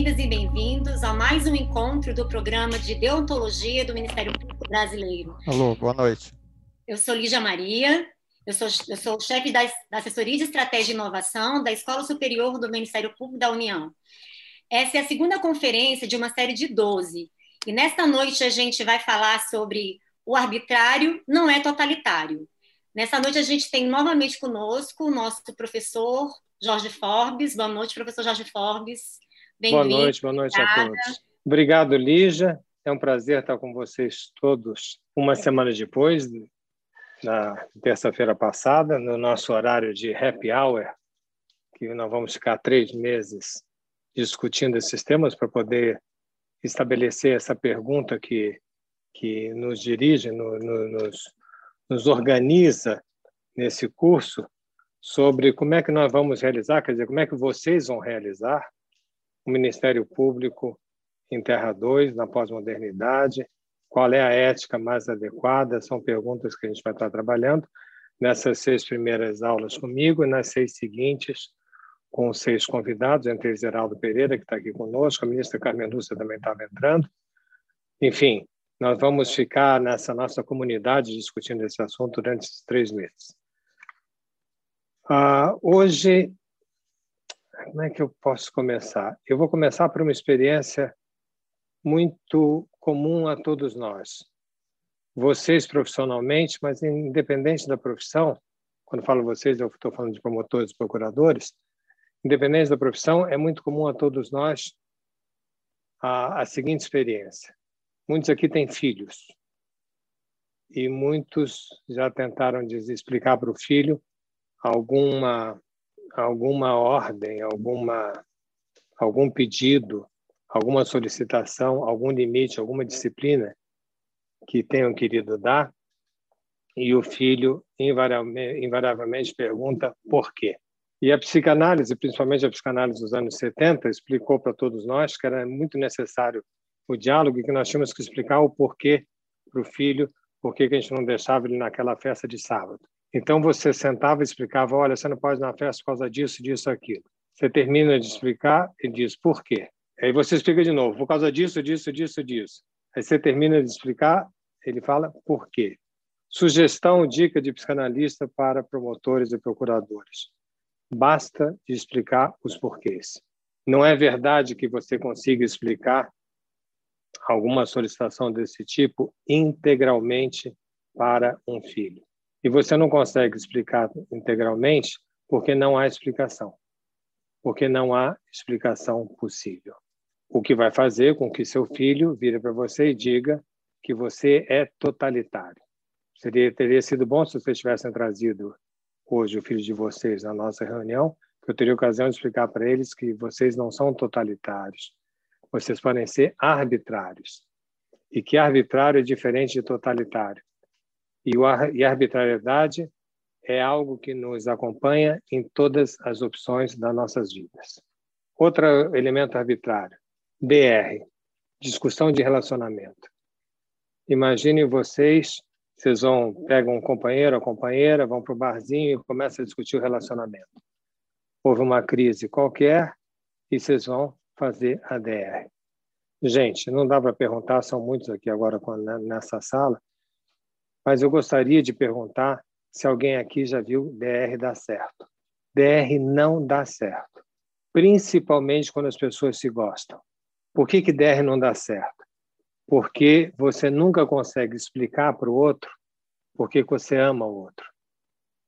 bem-vindas e bem-vindos a mais um encontro do programa de deontologia do Ministério Público Brasileiro. Alô, boa noite. Eu sou Lígia Maria, eu sou, eu sou chefe da, da Assessoria de Estratégia e Inovação da Escola Superior do Ministério Público da União. Essa é a segunda conferência de uma série de 12, e nesta noite a gente vai falar sobre o arbitrário não é totalitário. Nessa noite a gente tem novamente conosco o nosso professor Jorge Forbes. Boa noite, professor Jorge Forbes. Boa noite, boa noite a todos. Obrigado, Lígia. É um prazer estar com vocês todos uma semana depois, na terça-feira passada, no nosso horário de happy hour, que nós vamos ficar três meses discutindo esses temas para poder estabelecer essa pergunta que, que nos dirige, no, no, nos, nos organiza nesse curso sobre como é que nós vamos realizar, quer dizer, como é que vocês vão realizar o Ministério Público em Terra 2, na pós-modernidade, qual é a ética mais adequada, são perguntas que a gente vai estar trabalhando nessas seis primeiras aulas comigo e nas seis seguintes com seis convidados, entre eles Geraldo Pereira, que está aqui conosco, a ministra Carmen Lúcia também estava entrando. Enfim, nós vamos ficar nessa nossa comunidade discutindo esse assunto durante esses três meses. Uh, hoje, como é que eu posso começar? Eu vou começar por uma experiência muito comum a todos nós. Vocês profissionalmente, mas independente da profissão, quando falo vocês, eu estou falando de promotores procuradores, independente da profissão, é muito comum a todos nós a, a seguinte experiência. Muitos aqui têm filhos e muitos já tentaram explicar para o filho alguma alguma ordem, alguma algum pedido, alguma solicitação, algum limite, alguma disciplina que tenham querido dar, e o filho invariavelmente, pergunta por quê. E a psicanálise, principalmente a psicanálise dos anos 70, explicou para todos nós que era muito necessário o diálogo e que nós tínhamos que explicar o porquê para o filho, por que a gente não deixava ele naquela festa de sábado. Então você sentava e explicava, olha, você não pode ir na festa por causa disso, disso, aquilo. Você termina de explicar e diz por quê. Aí você explica de novo, por causa disso, disso, disso, disso. Aí você termina de explicar, ele fala por quê. Sugestão, dica de psicanalista para promotores e procuradores. Basta de explicar os porquês. Não é verdade que você consiga explicar alguma solicitação desse tipo integralmente para um filho. E você não consegue explicar integralmente porque não há explicação. Porque não há explicação possível. O que vai fazer com que seu filho vire para você e diga que você é totalitário. Seria teria sido bom se vocês tivessem trazido hoje o filho de vocês na nossa reunião, que eu teria ocasião de explicar para eles que vocês não são totalitários, vocês podem ser arbitrários. E que arbitrário é diferente de totalitário. E, o, e a arbitrariedade é algo que nos acompanha em todas as opções das nossas vidas. Outro elemento arbitrário, DR, discussão de relacionamento. Imaginem vocês vocês vão, pegam um companheiro ou companheira, vão para o barzinho e começam a discutir o relacionamento. Houve uma crise qualquer e vocês vão fazer a DR. Gente, não dá para perguntar, são muitos aqui agora nessa sala, mas eu gostaria de perguntar se alguém aqui já viu DR dar certo. DR não dá certo, principalmente quando as pessoas se gostam. Por que, que DR não dá certo? porque você nunca consegue explicar para o outro porque você ama o outro.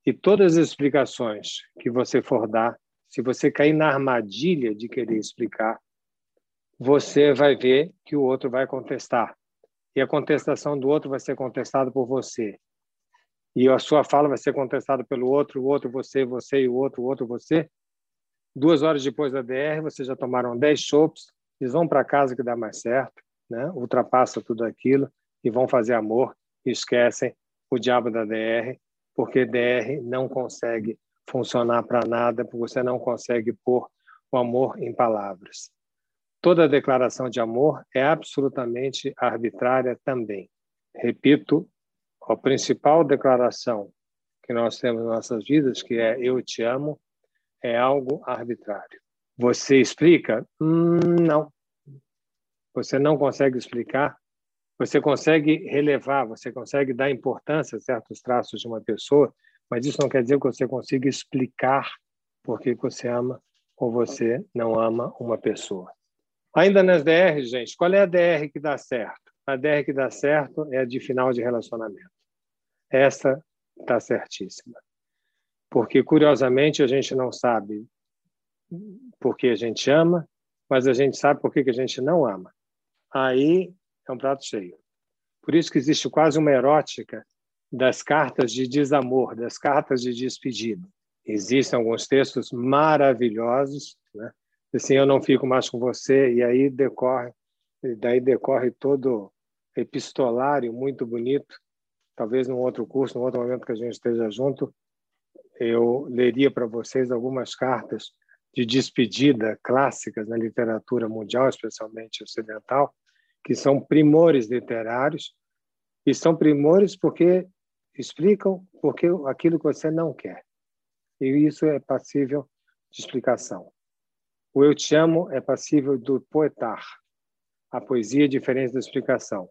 E todas as explicações que você for dar, se você cair na armadilha de querer explicar, você vai ver que o outro vai contestar. E a contestação do outro vai ser contestada por você. E a sua fala vai ser contestada pelo outro, o outro você, você e o outro, o outro você. Duas horas depois da DR, vocês já tomaram dez chopps, eles vão para casa que dá mais certo né? ultrapassa tudo aquilo e vão fazer amor e esquecem o diabo da DR, porque DR não consegue funcionar para nada, porque você não consegue pôr o amor em palavras. Toda declaração de amor é absolutamente arbitrária também. Repito, a principal declaração que nós temos em nossas vidas, que é eu te amo, é algo arbitrário. Você explica? Hum, não. Você não consegue explicar. Você consegue relevar, você consegue dar importância a certos traços de uma pessoa, mas isso não quer dizer que você consiga explicar por que você ama ou você não ama uma pessoa. Ainda nas DR, gente, qual é a DR que dá certo? A DR que dá certo é a de final de relacionamento. Essa está certíssima. Porque, curiosamente, a gente não sabe por que a gente ama, mas a gente sabe por que a gente não ama. Aí é um prato cheio. Por isso que existe quase uma erótica das cartas de desamor, das cartas de despedida. Existem alguns textos maravilhosos, né? Assim, eu não fico mais com você, e aí decorre, daí decorre todo epistolário muito bonito. Talvez num outro curso, num outro momento que a gente esteja junto, eu leria para vocês algumas cartas de despedida clássicas na literatura mundial, especialmente ocidental, que são primores literários, e são primores porque explicam porque aquilo que você não quer. E isso é passível de explicação. O eu te amo é passível do poetar. A poesia é diferente da explicação.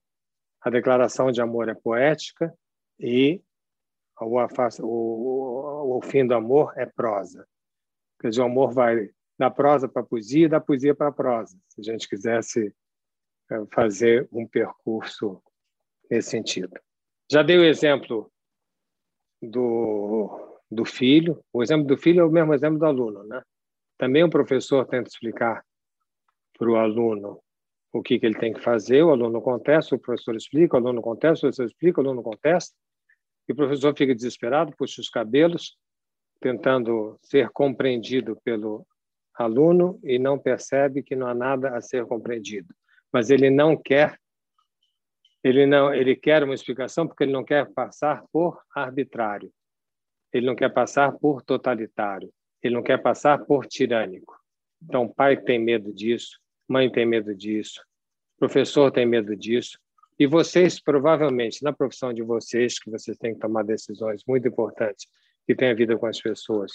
A declaração de amor é poética e o, o, o fim do amor é prosa. Quer dizer, o amor vai da prosa para a poesia e da poesia para a prosa, se a gente quisesse é, fazer um percurso nesse sentido. Já dei o exemplo do, do filho. O exemplo do filho é o mesmo exemplo do aluno, né? Também o professor tenta explicar para o aluno o que, que ele tem que fazer, o aluno contesta, o professor explica, o aluno contesta, o professor explica, o aluno contesta, e o professor fica desesperado, puxa os cabelos, tentando ser compreendido pelo aluno e não percebe que não há nada a ser compreendido. Mas ele não quer ele não, ele quer uma explicação porque ele não quer passar por arbitrário. Ele não quer passar por totalitário. Ele não quer passar por tirânico. Então, pai tem medo disso, mãe tem medo disso, professor tem medo disso. E vocês, provavelmente, na profissão de vocês, que vocês têm que tomar decisões muito importantes que têm a vida com as pessoas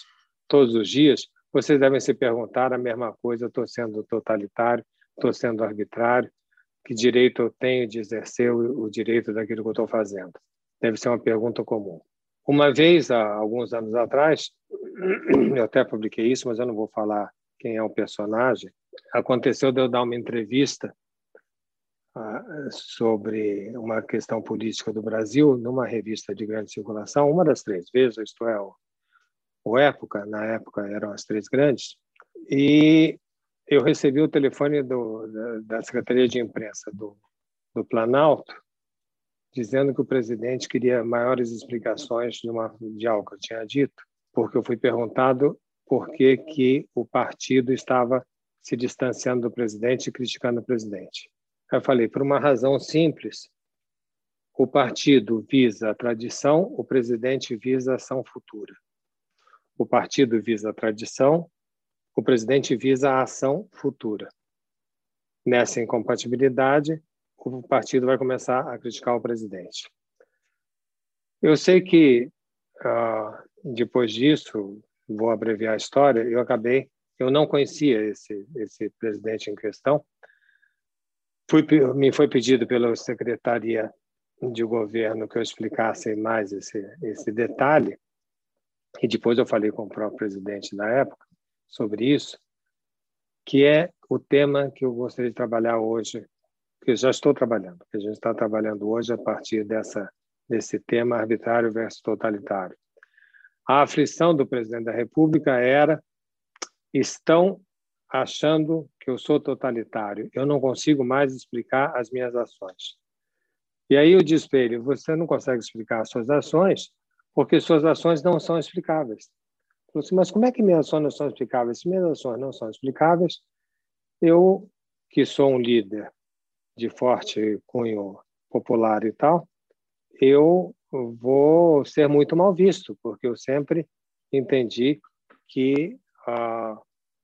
todos os dias, vocês devem se perguntar a mesma coisa: estou sendo totalitário, estou sendo arbitrário, que direito eu tenho de exercer o, direito daquilo que eu estou fazendo? Deve ser uma pergunta comum. Uma vez, há alguns anos atrás, eu até publiquei isso, mas eu não vou falar quem é o personagem. Aconteceu de eu dar uma entrevista uh, sobre uma questão política do Brasil numa revista de grande circulação, uma das três vezes, isto é, o, Época, na época eram as três grandes, e eu recebi o telefone do, da Secretaria de Imprensa do, do Planalto, dizendo que o presidente queria maiores explicações de, uma, de algo que eu tinha dito, porque eu fui perguntado por que, que o partido estava se distanciando do presidente e criticando o presidente. Eu falei, por uma razão simples, o partido visa a tradição, o presidente visa a ação futura. O partido visa a tradição, o presidente visa a ação futura. Nessa incompatibilidade, o partido vai começar a criticar o presidente. Eu sei que, uh, depois disso, vou abreviar a história, eu acabei, eu não conhecia esse, esse presidente em questão. Fui, me foi pedido pela Secretaria de Governo que eu explicasse mais esse, esse detalhe, e depois eu falei com o próprio presidente da época, sobre isso, que é o tema que eu gostaria de trabalhar hoje, que já estou trabalhando, que a gente está trabalhando hoje a partir dessa desse tema arbitrário versus totalitário. A aflição do presidente da República era estão achando que eu sou totalitário, eu não consigo mais explicar as minhas ações. E aí eu disse para ele, você não consegue explicar as suas ações porque suas ações não são explicáveis. Falou assim, mas como é que minhas ações não são explicáveis? Se minhas ações não são explicáveis, eu, que sou um líder de forte cunho popular e tal, eu vou ser muito mal visto, porque eu sempre entendi que ah,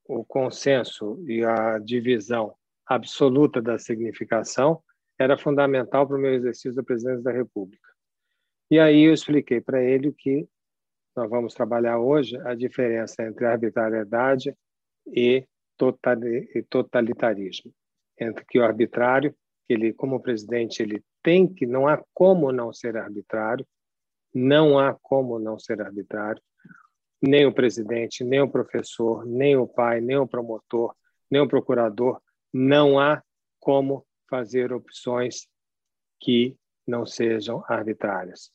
o consenso e a divisão absoluta da significação era fundamental para o meu exercício da presidência da República. E aí eu expliquei para ele que nós vamos trabalhar hoje a diferença entre arbitrariedade e totalitarismo, entre que o arbitrário, ele como presidente, ele tem que não há como não ser arbitrário, não há como não ser arbitrário, nem o presidente, nem o professor, nem o pai, nem o promotor, nem o procurador, não há como fazer opções que não sejam arbitrárias.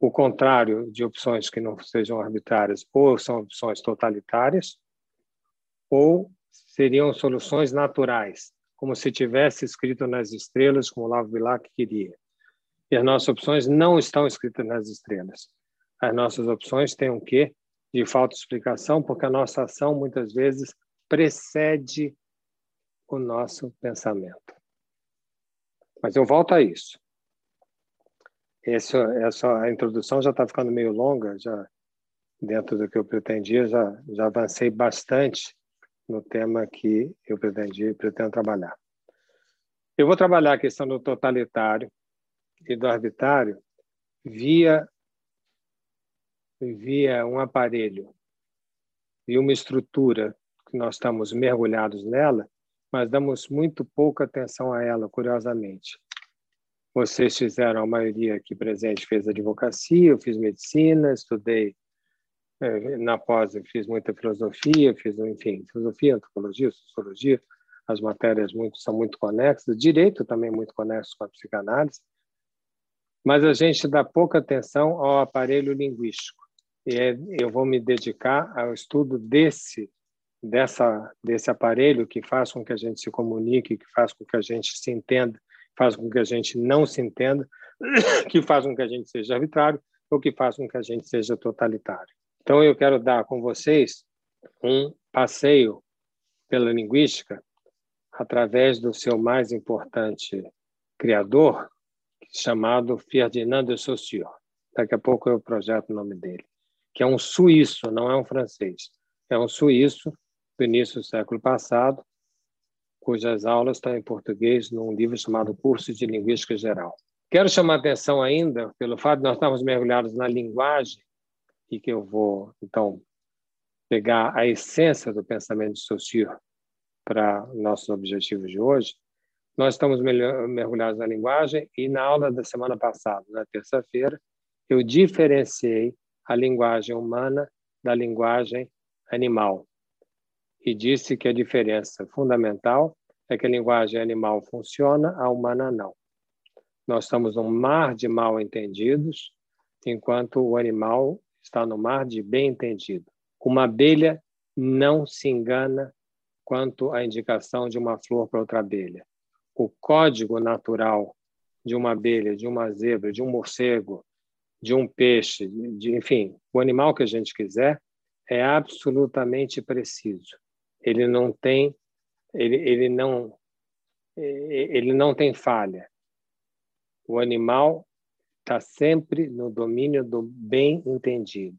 O contrário de opções que não sejam arbitrárias ou são opções totalitárias ou seriam soluções naturais, como se tivesse escrito nas estrelas, como Lavo Bilac queria. E as nossas opções não estão escritas nas estrelas. As nossas opções têm um quê de falta de explicação, porque a nossa ação muitas vezes precede o nosso pensamento. Mas eu volto a isso. Essa, essa introdução já está ficando meio longa, já dentro do que eu pretendia, já, já avancei bastante no tema que eu pretendi, pretendo trabalhar. Eu vou trabalhar a questão do totalitário e do arbitrário via via um aparelho e uma estrutura que nós estamos mergulhados nela, mas damos muito pouca atenção a ela, curiosamente. Vocês fizeram, a maioria aqui presente fez advocacia, eu fiz medicina, estudei na pós, fiz muita filosofia, fiz, enfim, filosofia, antropologia, sociologia, as matérias muito, são muito conexas, direito também é muito conexo com a psicanálise, mas a gente dá pouca atenção ao aparelho linguístico. E é, eu vou me dedicar ao estudo desse dessa desse aparelho que faz com que a gente se comunique, que faz com que a gente se entenda faz com que a gente não se entenda, que faz com que a gente seja arbitrário ou que faz com que a gente seja totalitário. Então, eu quero dar com vocês um passeio pela linguística através do seu mais importante criador, chamado Ferdinand de Saussure. Daqui a pouco eu projeto o nome dele, que é um suíço, não é um francês. É um suíço do início do século passado, cujas aulas estão em português num livro chamado Curso de Linguística Geral. Quero chamar a atenção ainda pelo fato de nós estarmos mergulhados na linguagem e que eu vou, então, pegar a essência do pensamento de Saussure para nossos objetivos de hoje. Nós estamos mergulhados na linguagem e na aula da semana passada, na terça-feira, eu diferenciei a linguagem humana da linguagem animal e disse que a diferença fundamental é que a linguagem animal funciona, a humana não. Nós estamos num mar de mal entendidos, enquanto o animal está no mar de bem entendido. Uma abelha não se engana quanto à indicação de uma flor para outra abelha. O código natural de uma abelha, de uma zebra, de um morcego, de um peixe, de, enfim, o animal que a gente quiser, é absolutamente preciso ele não tem ele, ele não ele não tem falha. O animal está sempre no domínio do bem entendido.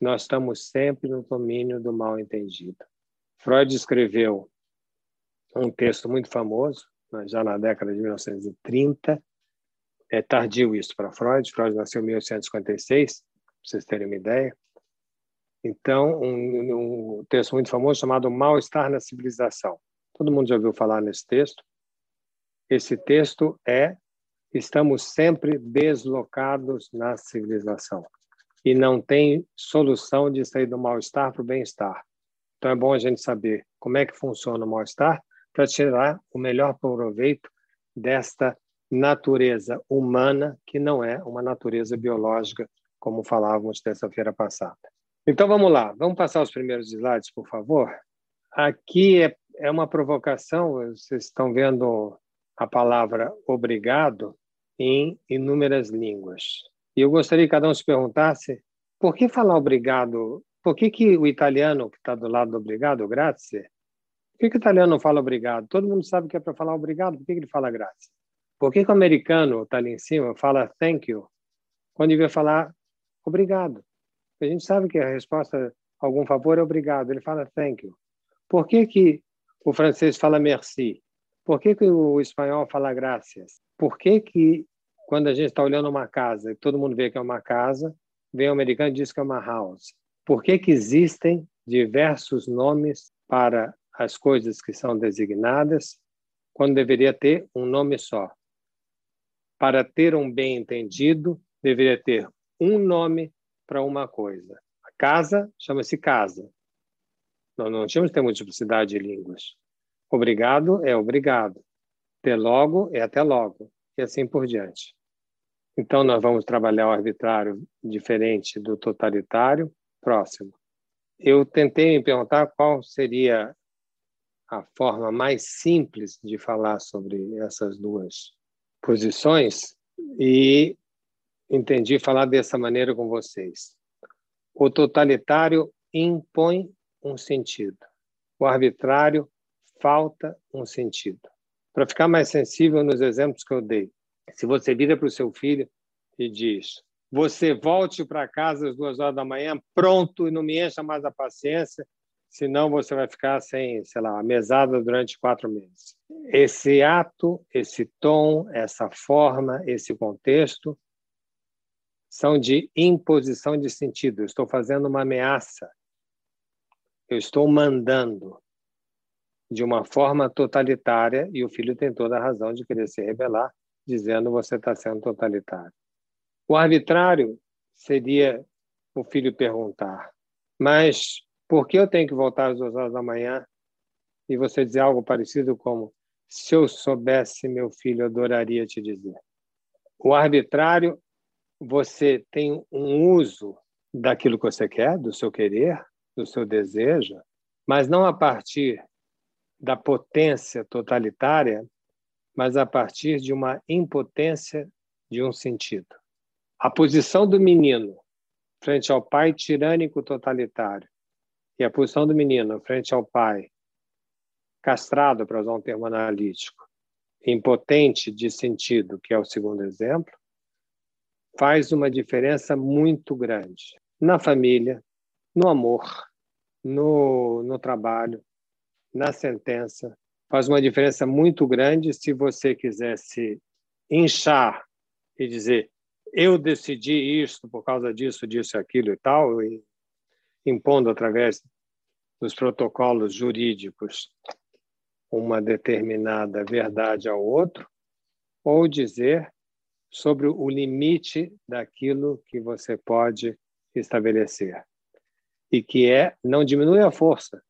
Nós estamos sempre no domínio do mal entendido. Freud escreveu um texto muito famoso, né, já na década de 1930. É tardio isso para Freud. Freud nasceu em 1856, para vocês terem uma ideia. Então, um, um texto muito famoso chamado Mal-Estar na Civilização. Todo mundo já ouviu falar nesse texto. Esse texto é Estamos sempre deslocados na civilização e não tem solução de sair do mal-estar para o bem-estar. Então, é bom a gente saber como é que funciona o mal-estar para tirar o melhor proveito desta natureza humana, que não é uma natureza biológica, como falávamos terça-feira passada. Então vamos lá, vamos passar os primeiros slides, por favor. Aqui é, é uma provocação, vocês estão vendo a palavra obrigado em inúmeras línguas. E eu gostaria que cada um se perguntasse por que falar obrigado? Por que, que o italiano que está do lado do obrigado, grazie, por que, que o italiano não fala obrigado? Todo mundo sabe que é para falar obrigado, por que, que ele fala grazie? Por que, que o americano está ali em cima fala thank you, quando devia falar obrigado? A gente sabe que a resposta algum favor é obrigado. Ele fala thank you. Por que, que o francês fala merci? Por que, que o espanhol fala gracias? Por que, que quando a gente está olhando uma casa e todo mundo vê que é uma casa, vem o americano e diz que é uma house? Por que, que existem diversos nomes para as coisas que são designadas quando deveria ter um nome só. Para ter um bem entendido, deveria ter um nome para uma coisa. A casa chama-se casa. Nós não tínhamos que ter multiplicidade de línguas. Obrigado é obrigado. Até logo é até logo. E assim por diante. Então, nós vamos trabalhar o arbitrário diferente do totalitário. Próximo. Eu tentei me perguntar qual seria a forma mais simples de falar sobre essas duas posições e entendi falar dessa maneira com vocês. O totalitário impõe um sentido. O arbitrário falta um sentido. Para ficar mais sensível nos exemplos que eu dei, se você vira para o seu filho e diz: Você volte para casa às duas horas da manhã, pronto, e não me encha mais a paciência, senão você vai ficar sem, sei lá, mesada durante quatro meses. Esse ato, esse tom, essa forma, esse contexto são de imposição de sentido. Eu estou fazendo uma ameaça. Eu estou mandando de uma forma totalitária e o filho tem toda a razão de querer se rebelar, dizendo você está sendo totalitário. O arbitrário seria o filho perguntar, mas por que eu tenho que voltar às duas horas da manhã? E você dizer algo parecido como: se eu soubesse, meu filho, adoraria te dizer. O arbitrário, você tem um uso daquilo que você quer, do seu querer, do seu desejo, mas não a partir da potência totalitária, mas a partir de uma impotência de um sentido. A posição do menino frente ao pai tirânico totalitário e a posição do menino frente ao pai, castrado, para usar um termo analítico, impotente de sentido, que é o segundo exemplo, faz uma diferença muito grande na família, no amor, no, no trabalho, na sentença. Faz uma diferença muito grande se você quisesse inchar e dizer eu decidi isto por causa disso, disso, aquilo e tal, e impondo através dos protocolos jurídicos uma determinada verdade ao outro, ou dizer sobre o limite daquilo que você pode estabelecer. E que é, não diminui a força,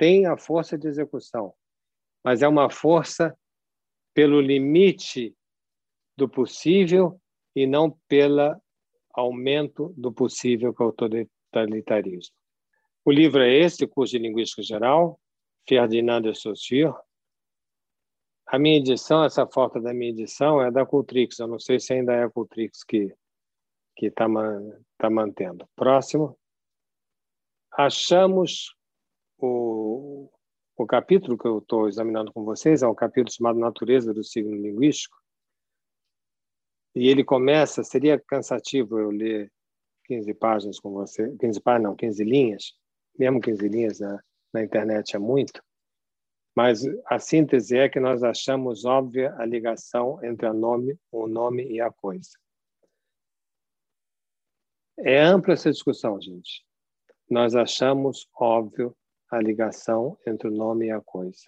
tem a força de execução, mas é uma força pelo limite do possível e não pelo aumento do possível que é o totalitarismo. O livro é esse, curso de Linguística Geral, Ferdinand de Saussure. A minha edição, essa foto da minha edição é da Cultrix. Eu não sei se ainda é a Cultrix que que está tá mantendo. Próximo. Achamos o, o capítulo que eu estou examinando com vocês, é um capítulo chamado Natureza do Signo Linguístico. E ele começa, seria cansativo eu ler 15 páginas com você, 15 páginas, não, 15 linhas, mesmo 15 linhas na, na internet é muito, mas a síntese é que nós achamos óbvia a ligação entre a nome, o nome e a coisa. É ampla essa discussão, gente. Nós achamos óbvio a ligação entre o nome e a coisa.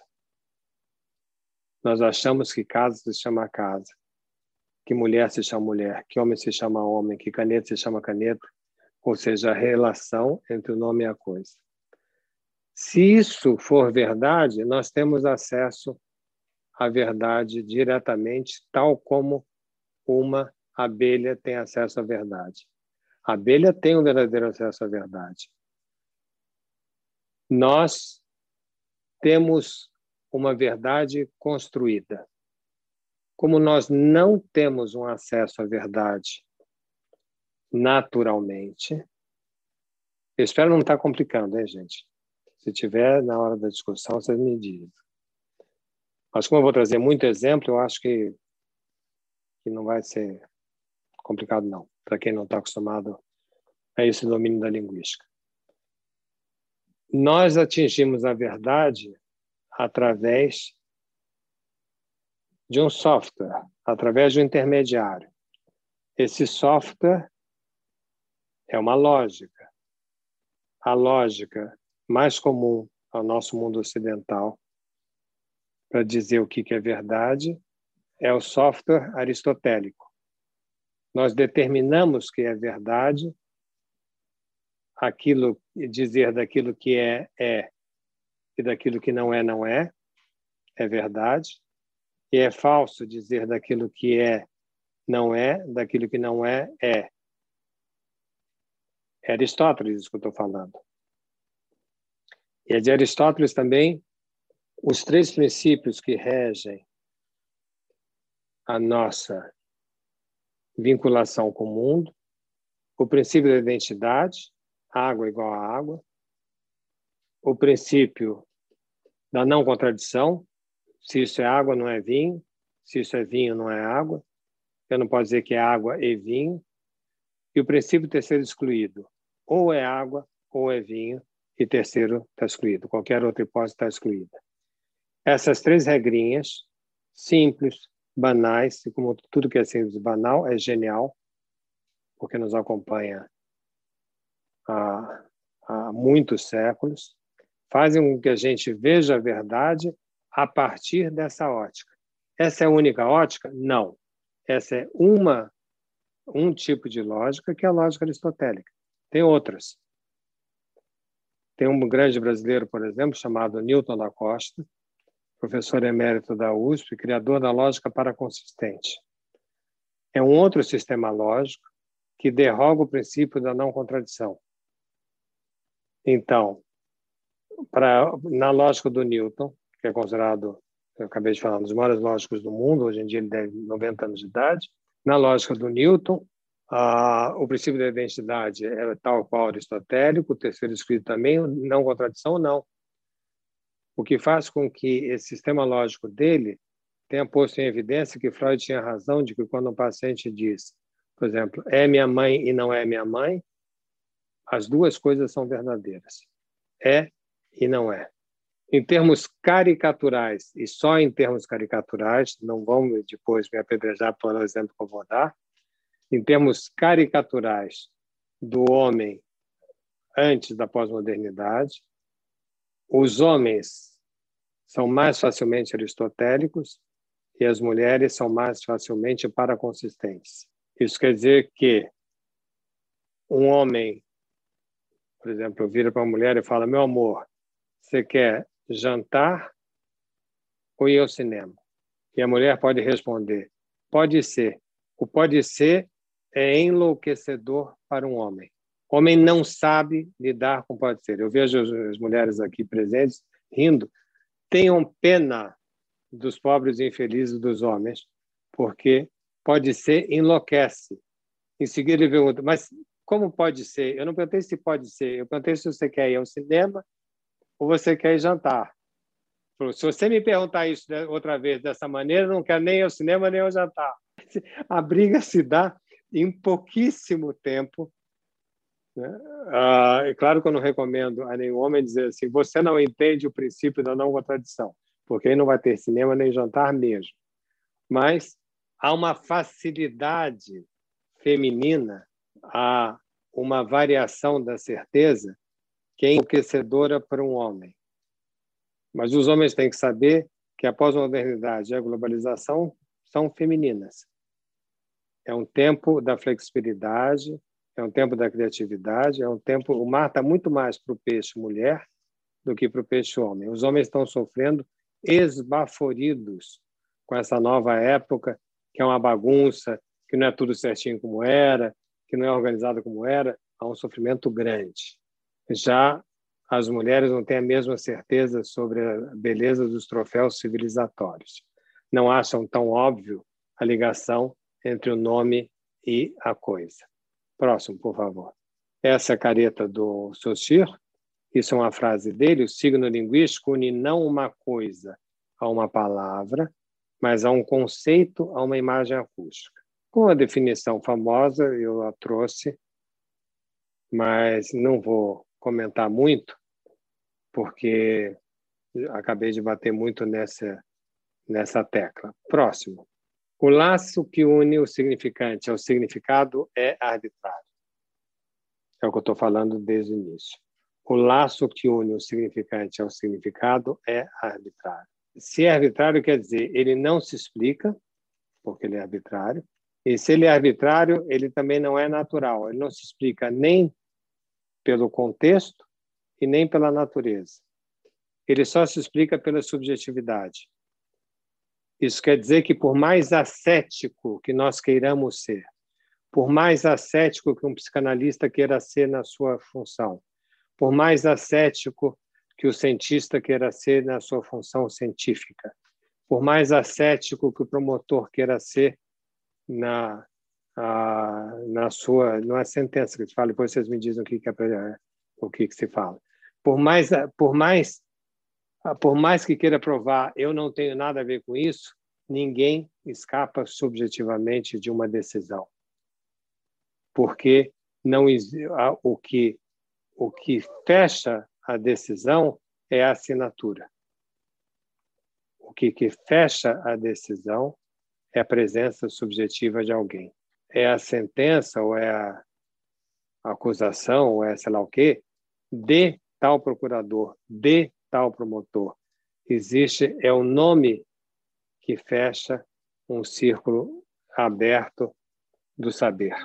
Nós achamos que casa se chama casa, que mulher se chama mulher, que homem se chama homem, que caneta se chama caneta, ou seja, a relação entre o nome e a coisa. Se isso for verdade, nós temos acesso à verdade diretamente, tal como uma abelha tem acesso à verdade. A abelha tem um verdadeiro acesso à verdade. Nós temos uma verdade construída. Como nós não temos um acesso à verdade naturalmente, eu espero não estar complicando, hein, gente? Se tiver na hora da discussão, vocês me dizem. Mas como eu vou trazer muito exemplo, eu acho que, que não vai ser complicado, não, para quem não está acostumado a esse domínio da linguística. Nós atingimos a verdade através de um software, através de um intermediário. Esse software é uma lógica. A lógica mais comum ao nosso mundo ocidental para dizer o que é verdade é o software aristotélico. Nós determinamos que é verdade, aquilo dizer daquilo que é é e daquilo que não é não é, é verdade, e é falso dizer daquilo que é não é, daquilo que não é é. É Aristóteles isso que eu estou falando. E é de Aristóteles também os três princípios que regem a nossa vinculação com o mundo, o princípio da identidade, água igual a água, o princípio da não contradição, se isso é água não é vinho, se isso é vinho não é água, eu não posso dizer que é água e vinho, e o princípio terceiro excluído, ou é água ou é vinho, e terceiro está excluído, qualquer outra hipótese está excluída. Essas três regrinhas, simples, banais, e como tudo que é simples e banal, é genial, porque nos acompanha há, há muitos séculos, fazem com que a gente veja a verdade a partir dessa ótica. Essa é a única ótica? Não. Essa é uma um tipo de lógica que é a lógica aristotélica. Tem outras. Tem um grande brasileiro, por exemplo, chamado Newton da Costa, professor emérito da USP, criador da lógica paraconsistente. É um outro sistema lógico que derroga o princípio da não contradição. Então, para na lógica do Newton, que é considerado, eu acabei de falar, um dos maiores lógicos do mundo, hoje em dia ele tem 90 anos de idade, na lógica do Newton, ah, o princípio da identidade é tal qual aristotélico, o terceiro escrito também, não contradição, não. O que faz com que esse sistema lógico dele tenha posto em evidência que Freud tinha razão de que quando um paciente diz, por exemplo, é minha mãe e não é minha mãe, as duas coisas são verdadeiras. É e não é. Em termos caricaturais, e só em termos caricaturais, não vamos depois me apedrejar pelo exemplo que eu vou dar, em termos caricaturais do homem antes da pós-modernidade, os homens são mais facilmente aristotélicos e as mulheres são mais facilmente paraconsistentes. Isso quer dizer que um homem, por exemplo, vira para uma mulher e fala: Meu amor, você quer jantar ou ir ao cinema? E a mulher pode responder: Pode ser. O pode ser é enlouquecedor para um homem homem não sabe lidar com pode ser. Eu vejo as mulheres aqui presentes rindo. Tenham pena dos pobres e infelizes dos homens, porque pode ser enlouquece. Em seguida ele pergunta, mas como pode ser? Eu não perguntei se pode ser, eu perguntei se você quer ir ao cinema ou você quer ir jantar. Se você me perguntar isso outra vez dessa maneira, não quero nem ir ao cinema nem ao jantar. A briga se dá em pouquíssimo tempo né? Ah, é claro que eu não recomendo a nenhum homem dizer assim: você não entende o princípio da não contradição, porque aí não vai ter cinema nem jantar mesmo. Mas há uma facilidade feminina, há uma variação da certeza que é enriquecedora para um homem. Mas os homens têm que saber que a pós-modernidade e a globalização são femininas. É um tempo da flexibilidade, é um tempo da criatividade, é um tempo. O mar está muito mais para o peixe mulher do que para o peixe homem. Os homens estão sofrendo esbaforidos com essa nova época, que é uma bagunça, que não é tudo certinho como era, que não é organizado como era, há um sofrimento grande. Já as mulheres não têm a mesma certeza sobre a beleza dos troféus civilizatórios. Não acham tão óbvio a ligação entre o nome e a coisa. Próximo, por favor. Essa é careta do Saussure, isso é uma frase dele, o signo linguístico une não uma coisa a uma palavra, mas a um conceito, a uma imagem acústica. Com a definição famosa, eu a trouxe, mas não vou comentar muito, porque acabei de bater muito nessa, nessa tecla. Próximo. O laço que une o significante ao significado é arbitrário. É o que eu estou falando desde o início. o laço que une o significante ao significado é arbitrário. Se é arbitrário, quer dizer, ele não se explica, porque ele é arbitrário, e se ele é arbitrário, ele também não é natural, ele não se explica nem pelo contexto e nem pela natureza. Ele só se explica pela subjetividade. Isso quer dizer que, por mais ascético que nós queiramos ser, por mais ascético que um psicanalista queira ser na sua função, por mais ascético que o cientista queira ser na sua função científica, por mais ascético que o promotor queira ser na a, na sua não é sentença que se fala depois vocês me dizem o que que é o que que se fala por mais por mais por mais que queira provar eu não tenho nada a ver com isso ninguém escapa subjetivamente de uma decisão porque não o que o que fecha a decisão é a assinatura. O que, que fecha a decisão é a presença subjetiva de alguém. É a sentença ou é a acusação ou é sei lá o quê de tal procurador, de tal promotor. Existe, é o nome que fecha um círculo aberto do saber.